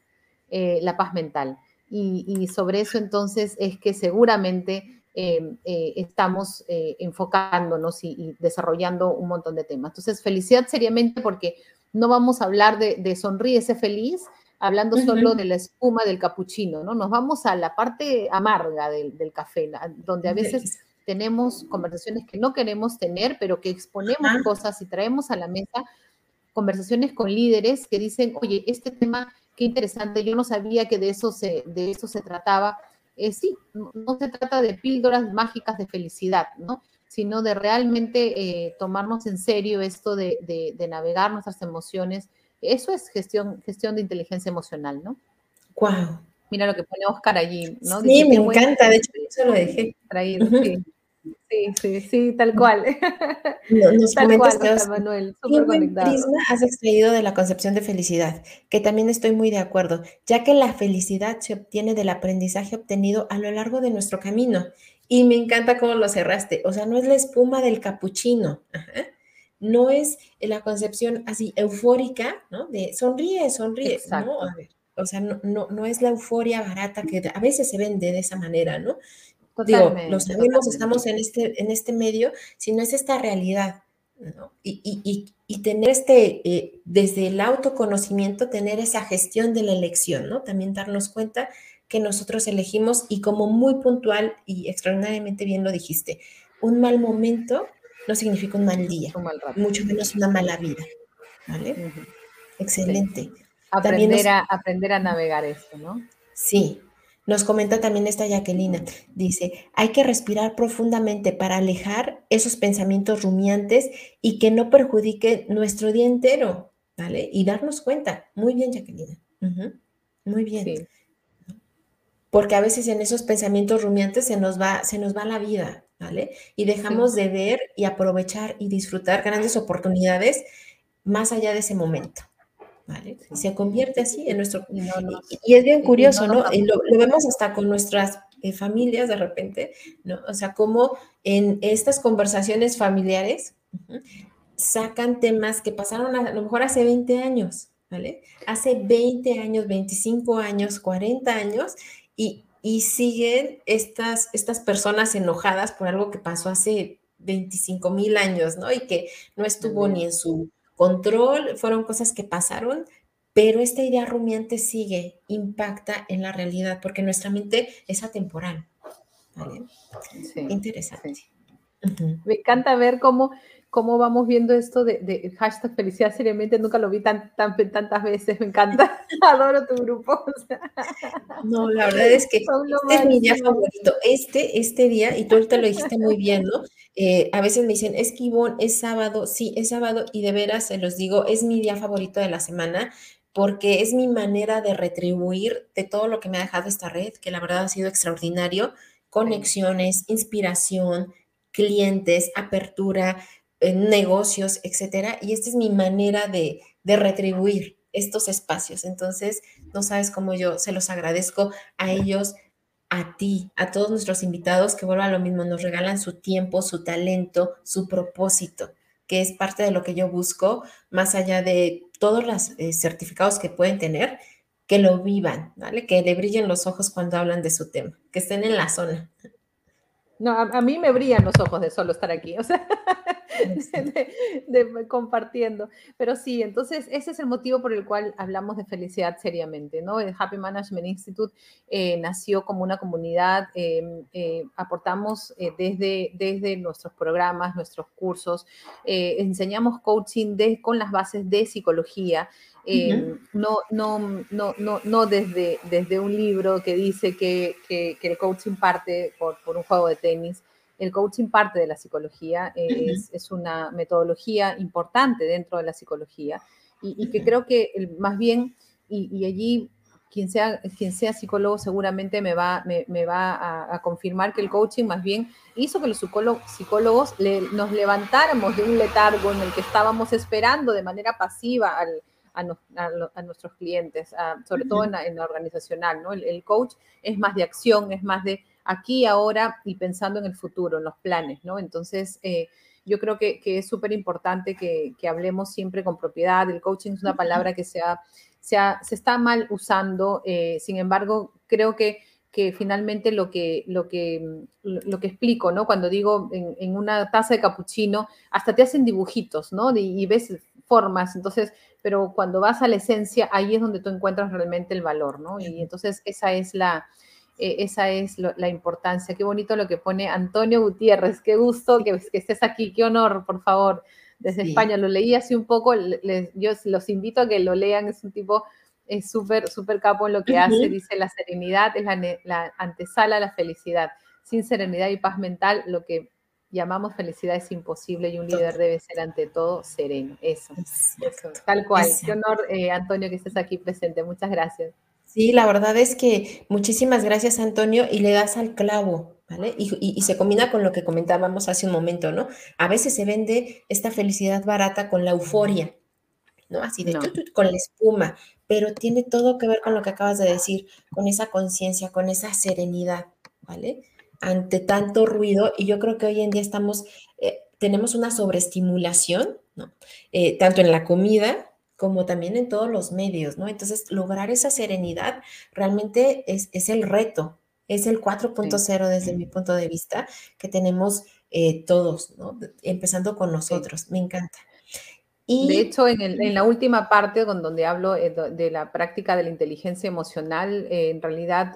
la paz mental. Y, sobre eso entonces es que seguramente eh, eh, estamos eh, enfocándonos y, desarrollando un montón de temas. Entonces, felicidad seriamente porque no vamos a hablar de, de sonríese feliz, hablando solo de la espuma del capuchino, ¿no? Nos vamos a la parte amarga del, del café, donde a veces tenemos conversaciones que no queremos tener, pero que exponemos cosas y traemos a la mesa conversaciones con líderes que dicen, oye, este tema qué interesante, yo no sabía que de eso se, de eso se trataba. Eh, sí, no, se trata de píldoras mágicas de felicidad, ¿no? sino de realmente eh, tomarnos en serio esto de, de, navegar nuestras emociones. Eso es gestión, gestión de inteligencia emocional, ¿no? Wow. Mira lo que pone Oscar allí, ¿no? Sí, me encanta, de hecho, eso lo dejé. Traído, sí. Sí, sí, sí, tal cual. Nos tal cual, Manuel, súper conectado. prisma has extraído de la concepción de felicidad? Que también estoy muy de acuerdo, ya que la felicidad se obtiene del aprendizaje obtenido a lo largo de nuestro camino. Y me encanta cómo lo cerraste. O sea, no es la espuma del capuchino. No es la concepción así eufórica, ¿no? De sonríe, sonríe. ¿no? o sea, no, no, no es la euforia barata que a veces se vende de esa manera, ¿no? Digo, los amigos estamos en este, en este medio, sino es esta realidad. ¿no? Y, y, y, tener este, eh, desde el autoconocimiento, tener esa gestión de la elección, ¿no? También darnos cuenta que nosotros elegimos y como muy puntual y extraordinariamente bien lo dijiste, un mal momento no significa un mal día, mucho menos una mala vida, ¿vale? Excelente. Aprender, a, aprender a navegar esto, ¿no? Sí, nos comenta también esta Jacqueline, dice, hay que respirar profundamente para alejar esos pensamientos rumiantes y que no perjudique nuestro día entero, ¿vale? Y darnos cuenta. Muy bien, Jacqueline. Muy bien. Porque a veces en esos pensamientos rumiantes se nos va, se nos va la vida, ¿vale? Y dejamos de ver y aprovechar y disfrutar grandes oportunidades más allá de ese momento. ¿Vale? se convierte así en nuestro... y, es bien curioso, ¿no? Lo, vemos hasta con nuestras eh, familias de repente, ¿no? O sea, como en estas conversaciones familiares sacan temas que pasaron a, lo mejor hace 20 años, ¿vale? Hace 20 años, 25 años, 40 años, y, y siguen estas, estas personas enojadas por algo que pasó hace 25 mil años, ¿no? Y que no estuvo ni en su control, fueron cosas que pasaron, pero esta idea rumiante sigue, impacta en la realidad, porque nuestra mente es atemporal. ¿vale? Interesante. Me encanta ver cómo cómo vamos viendo esto de, hashtag felicidad seriamente, nunca lo vi tan, tan, tantas veces, me encanta, adoro tu grupo. No, la verdad es que este es mi día favorito, este, este día, y tú ahorita lo dijiste muy bien, ¿no? Eh, a veces me dicen, es Kibón, es sábado, sí, es sábado, y de veras se los digo, es mi día favorito de la semana, porque es mi manera de retribuir de todo lo que me ha dejado esta red, que la verdad ha sido extraordinario, conexiones, inspiración, clientes, apertura, negocios, etcétera. Y esta es mi manera de, retribuir estos espacios. Entonces, no sabes cómo yo se los agradezco a ellos, a ti, a todos nuestros invitados que vuelvan a lo mismo, nos regalan su tiempo, su talento, su propósito, que es parte de lo que yo busco, más allá de todos los eh, certificados que pueden tener, que lo vivan. Que le brillen los ojos cuando hablan de su tema, que estén en la zona. No, a, mí me brillan los ojos de solo estar aquí, o sea, de, compartiendo. Pero sí, entonces ese es el motivo por el cual hablamos de felicidad seriamente, ¿no? El Happy Management Institute eh, nació como una comunidad, em, eh, aportamos eh, desde, desde nuestros programas, nuestros cursos, enseñamos coaching de, con las bases de psicología, Em, no, no, no, no, no desde, desde un libro que dice que, que, el coaching parte por, por, un juego de tenis. El coaching parte de la psicología, eh, es, es, una metodología importante dentro de la psicología y, que creo que más bien, y, y, allí quien sea, quien sea psicólogo seguramente me va, me, me va a, confirmar que el coaching más bien hizo que los psicólogos, psicólogos nos levantáramos de un letargo en el que estábamos esperando de manera pasiva al, a, nuestros clientes, sobre todo en la, organizacional, ¿no? El, coach es más de acción, es más de aquí, ahora y pensando en el futuro, en los planes, ¿no? Entonces, eh, yo creo que, es súper importante que, hablemos siempre con propiedad. El coaching es una palabra que se, se, está mal usando, eh, sin embargo, creo que que finalmente lo que, lo que, lo que explico, ¿no? Cuando digo en, una taza de capuchino, hasta te hacen dibujitos, ¿no? y ves formas, entonces pero cuando vas a la esencia, ahí es donde tú encuentras realmente el valor, ¿no? Y entonces esa es la, eh, esa es la importancia. Qué bonito lo que pone Antonio Gutiérrez, qué gusto que, estés aquí, qué honor, por favor, desde España. Lo leí hace un poco, yo los invito a que lo lean, es un tipo, es súper, súper capo en lo que hace, dice, la serenidad es la, la antesala a la felicidad. Sin serenidad y paz mental, lo que llamamos felicidad es imposible y un líder debe ser ante todo sereno. Eso, tal cual. Qué honor, eh, Antonio, que estés aquí presente. Muchas gracias. Sí, la verdad es que muchísimas gracias, Antonio, y le das al clavo, ¿vale? Y, se combina con lo que comentábamos hace un momento, ¿no? A veces se vende esta felicidad barata con la euforia, ¿no? Así de con la espuma, pero tiene todo que ver con lo que acabas de decir, con esa conciencia, con esa serenidad, ¿vale? ante tanto ruido y yo creo que hoy en día estamos, eh, tenemos una sobreestimulación, ¿no? Eh, tanto en la comida como también en todos los medios, ¿no? Entonces, lograr esa serenidad realmente es, el reto, es el 4.0 desde mi punto de vista que tenemos eh, todos, ¿no? Empezando con nosotros, me encanta. Y, de hecho, en, la última parte, con donde hablo de, la práctica de la inteligencia emocional, en realidad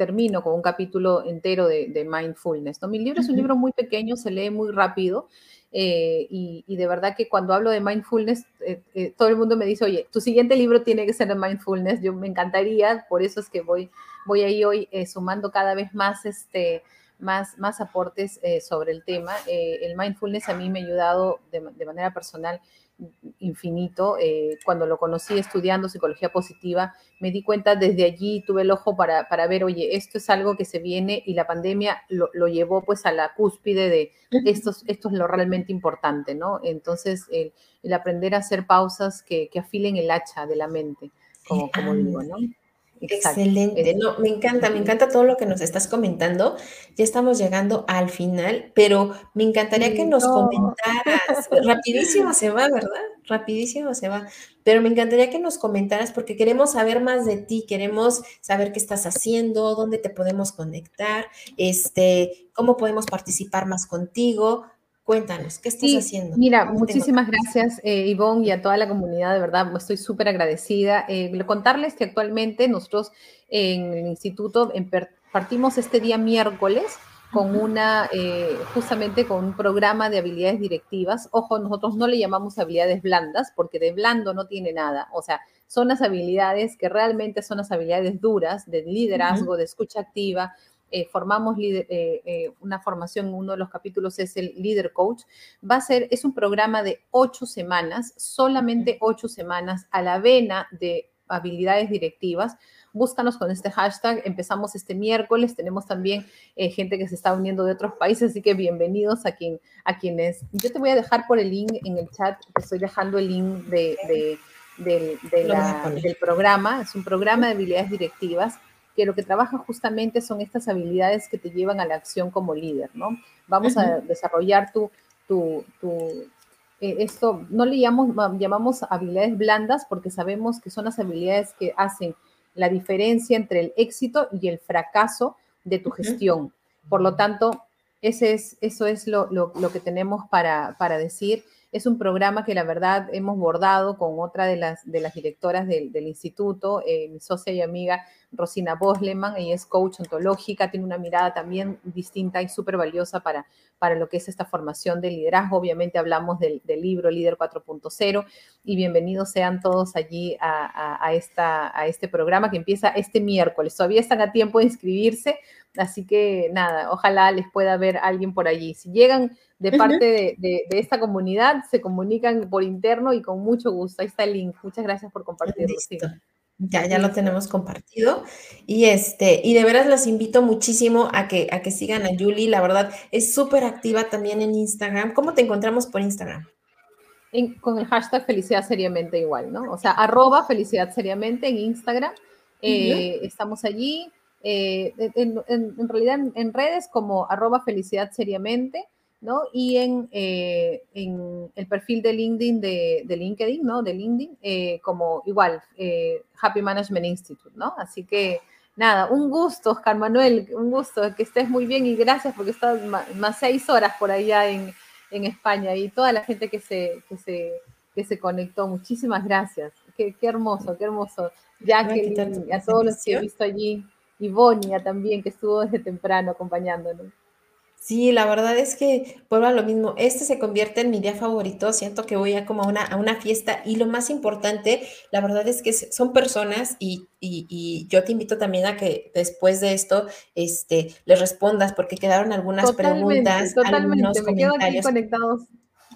termino con un capítulo entero de, mindfulness. ¿no? Mi libro es un libro muy pequeño, se lee muy rápido, Eh, y, de verdad que cuando hablo de mindfulness, eh, eh, todo el mundo me dice, oye, tu siguiente libro tiene que ser de mindfulness. Yo me encantaría, por eso es que voy, voy ahí hoy sumando cada vez más, este, más, más aportes sobre el tema. el mindfulness a mí me ha ayudado de, de manera personal infinito. Eh, cuando lo conocí estudiando psicología positiva, me di cuenta desde allí, tuve el ojo para, para ver, oye, esto es algo que se viene y la pandemia lo, lo llevó pues a la cúspide de esto, esto es lo realmente importante, ¿no? Entonces, el, el aprender a hacer pausas que, que, afilen el hacha de la mente, como, como digo, ¿no? Excelente, no, me encanta, me encanta todo lo que nos estás comentando. Ya estamos llegando al final, pero me encantaría que nos comentaras, rapidísimo se va, ¿verdad? Rapidísimo se va, pero me encantaría que nos comentaras porque queremos saber más de ti, queremos saber qué estás haciendo, dónde te podemos conectar, este, cómo podemos participar más contigo. Cuéntanos, ¿qué estás haciendo? Mira, muchísimas gracias, eh, Ivonne, y a toda la comunidad, de verdad, estoy súper agradecida. Eh, contarles que actualmente nosotros en el instituto partimos este día miércoles con una, eh, justamente con un programa de habilidades directivas. Ojo, nosotros no le llamamos habilidades blandas porque de blando no tiene nada. O sea, son las habilidades que realmente son las habilidades duras de liderazgo, de escucha activa, eh, formamos eh, eh, una formación, uno de los capítulos es el Leader Coach, va a ser, es un programa de ocho semanas, solamente ocho semanas a la vena de habilidades directivas. Búscanos con este hashtag. Empezamos este miércoles. Tenemos también gente que se está uniendo de otros países, así que bienvenidos a, quien, a quienes. Yo te voy a dejar por el link en el chat. Te estoy dejando el link de, del programa. Es un programa de habilidades directivas que lo que trabaja justamente son estas habilidades que te llevan a la acción como líder, ¿no? Vamos a desarrollar tu, tu, tu eh, esto, no le llamamos, llamamos habilidades blandas porque sabemos que son las habilidades que hacen la diferencia entre el éxito y el fracaso de tu gestión. Por lo tanto, ese es, eso es lo, lo, lo que tenemos para, para decir. Es un programa que la verdad hemos bordado con otra de las, directoras del, instituto, eh, mi socia y amiga Rosina Bosleman, ella es coach ontológica, tiene una mirada también distinta y súper valiosa para, para lo que es esta formación de liderazgo. Obviamente hablamos del, del libro Líder 4.0 y bienvenidos sean todos allí a, a, esta, a este programa que empieza este miércoles. Todavía están a tiempo de inscribirse, así que nada, ojalá les pueda ver alguien por allí. Si llegan de parte de, esta comunidad, se comunican por interno y con mucho gusto. Ahí está el link. Muchas gracias por compartirlo. Ya, ya lo tenemos compartido. Y este, y de veras los invito muchísimo a que, a que sigan a Julie. La verdad, es súper activa también en Instagram. ¿Cómo te encontramos por Instagram? con el hashtag felicidad seriamente igual, ¿no? O sea, arroba felicidad seriamente en Instagram. Eh, estamos allí. Eh, en, realidad en, redes como arroba felicidad seriamente. ¿No? Y en, eh, en, el perfil de LinkedIn, de, de LinkedIn, ¿no? De LinkedIn, eh, como igual, eh, Happy Management Institute, ¿no? Así que nada, un gusto, Oscar Manuel, un gusto, que estés muy bien y gracias porque estás más, seis horas por allá en, en, España y toda la gente que se, que se, que se conectó, muchísimas gracias. Qué, qué hermoso, qué hermoso. Jacqueline, a todos los que he visto allí, y Bonia también, que estuvo desde temprano acompañándonos. Sí, la verdad es que vuelvo a lo mismo. Este se convierte en mi día favorito. Siento que voy a como a una, a una fiesta. Y lo más importante, la verdad es que son personas y, y, yo te invito también a que después de esto este, les respondas porque quedaron algunas preguntas. Totalmente, me quedo aquí conectados,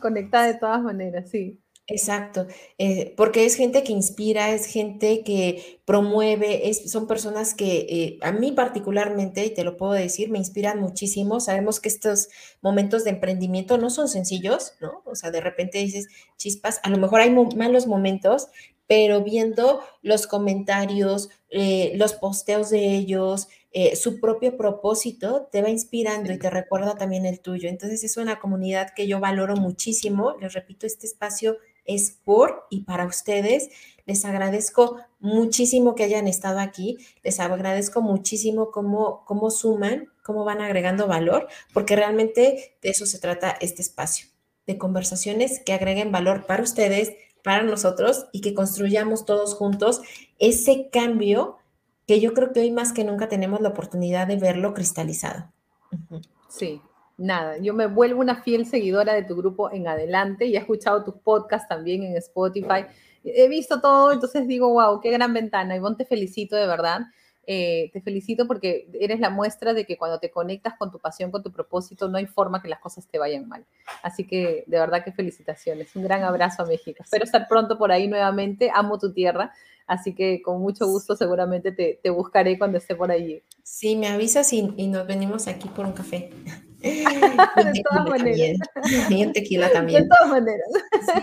conectada de todas maneras, sí. Exacto, eh, porque es gente que inspira, es gente que promueve, es, son personas que eh, a mí particularmente, y te lo puedo decir, me inspiran muchísimo. Sabemos que estos momentos de emprendimiento no son sencillos, ¿no? O sea, de repente dices, chispas, a lo mejor hay malos momentos, pero viendo los comentarios, eh, los posteos de ellos, su propio propósito te va inspirando y te recuerda también el tuyo. Entonces es una comunidad que yo valoro muchísimo. Les repito, este espacio es por y para ustedes. Les agradezco muchísimo que hayan estado aquí. Les agradezco muchísimo cómo, cómo suman, cómo van agregando valor, porque realmente de eso se trata este espacio, de conversaciones que agreguen valor para ustedes, para nosotros y que construyamos todos juntos ese cambio que yo creo que hoy más que nunca tenemos la oportunidad de verlo cristalizado. Sí, nada, yo me vuelvo una fiel seguidora de tu grupo en adelante y he escuchado tus podcasts también en Spotify. He visto todo, entonces digo, wow, qué gran ventana. Ivonne, te felicito de verdad. Eh, te felicito porque eres la muestra de que cuando te conectas con tu pasión, con tu propósito, no hay forma que las cosas te vayan mal. Así que de verdad que felicitaciones. Un gran abrazo a México. Espero estar pronto por ahí nuevamente. Amo tu tierra. Así que con mucho gusto seguramente te, te buscaré cuando esté por allí. Sí, me avisas y, y nos venimos aquí por un café. de todas maneras. Y en tequila también. De todas maneras.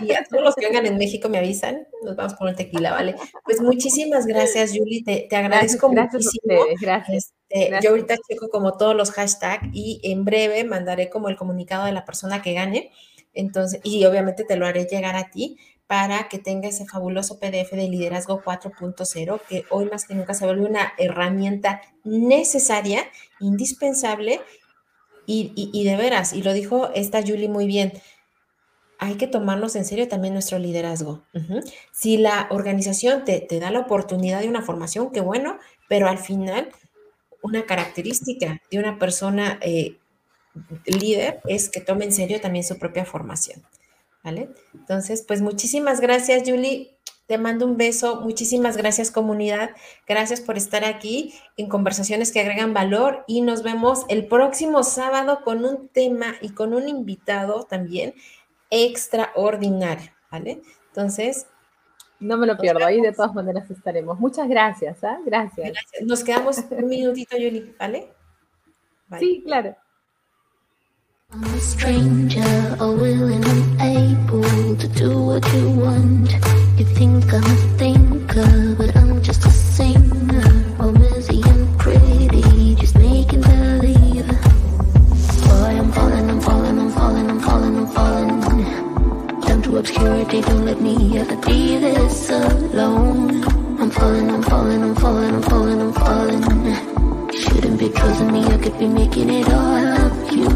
Sí, a todos los que vengan en México me avisan, nos vamos por el tequila, ¿vale? Pues muchísimas gracias, Julie, te, te agradezco gracias, muchísimo. Gracias, gracias, este, gracias. Yo ahorita checo como todos los hashtags y en breve mandaré como el comunicado de la persona que gane. Entonces, y obviamente te lo haré llegar a ti para que tenga ese fabuloso PDF de liderazgo 4.0 que hoy más que nunca se vuelve una herramienta necesaria, indispensable y, de veras, y lo dijo esta Julie muy bien, hay que tomarnos en serio también nuestro liderazgo. Si la organización te, te, da la oportunidad de una formación, qué bueno, pero al final una característica de una persona eh, líder es que tome en serio también su propia formación. ¿Vale? Entonces, pues muchísimas gracias, Julie. Te mando un beso. Muchísimas gracias, comunidad. Gracias por estar aquí en conversaciones que agregan valor y nos vemos el próximo sábado con un tema y con un invitado también extraordinario, ¿vale? Entonces... No me lo pierdo, ahí de todas maneras estaremos. Muchas gracias, ¿eh? gracias. gracias. Nos quedamos un minutito, Julie, ¿vale? Bye. Sí, claro. I'm a stranger, unwilling and able to do what you want. You think I'm a thinker, but I'm just a singer. All busy and pretty, just making believe. Boy, I'm falling, I'm falling, I'm falling, I'm falling, I'm falling. Down to obscurity, don't let me ever be this alone. I'm falling, I'm falling, I'm falling, I'm falling, I'm falling. Shouldn't be trusting me, I could be making it all up.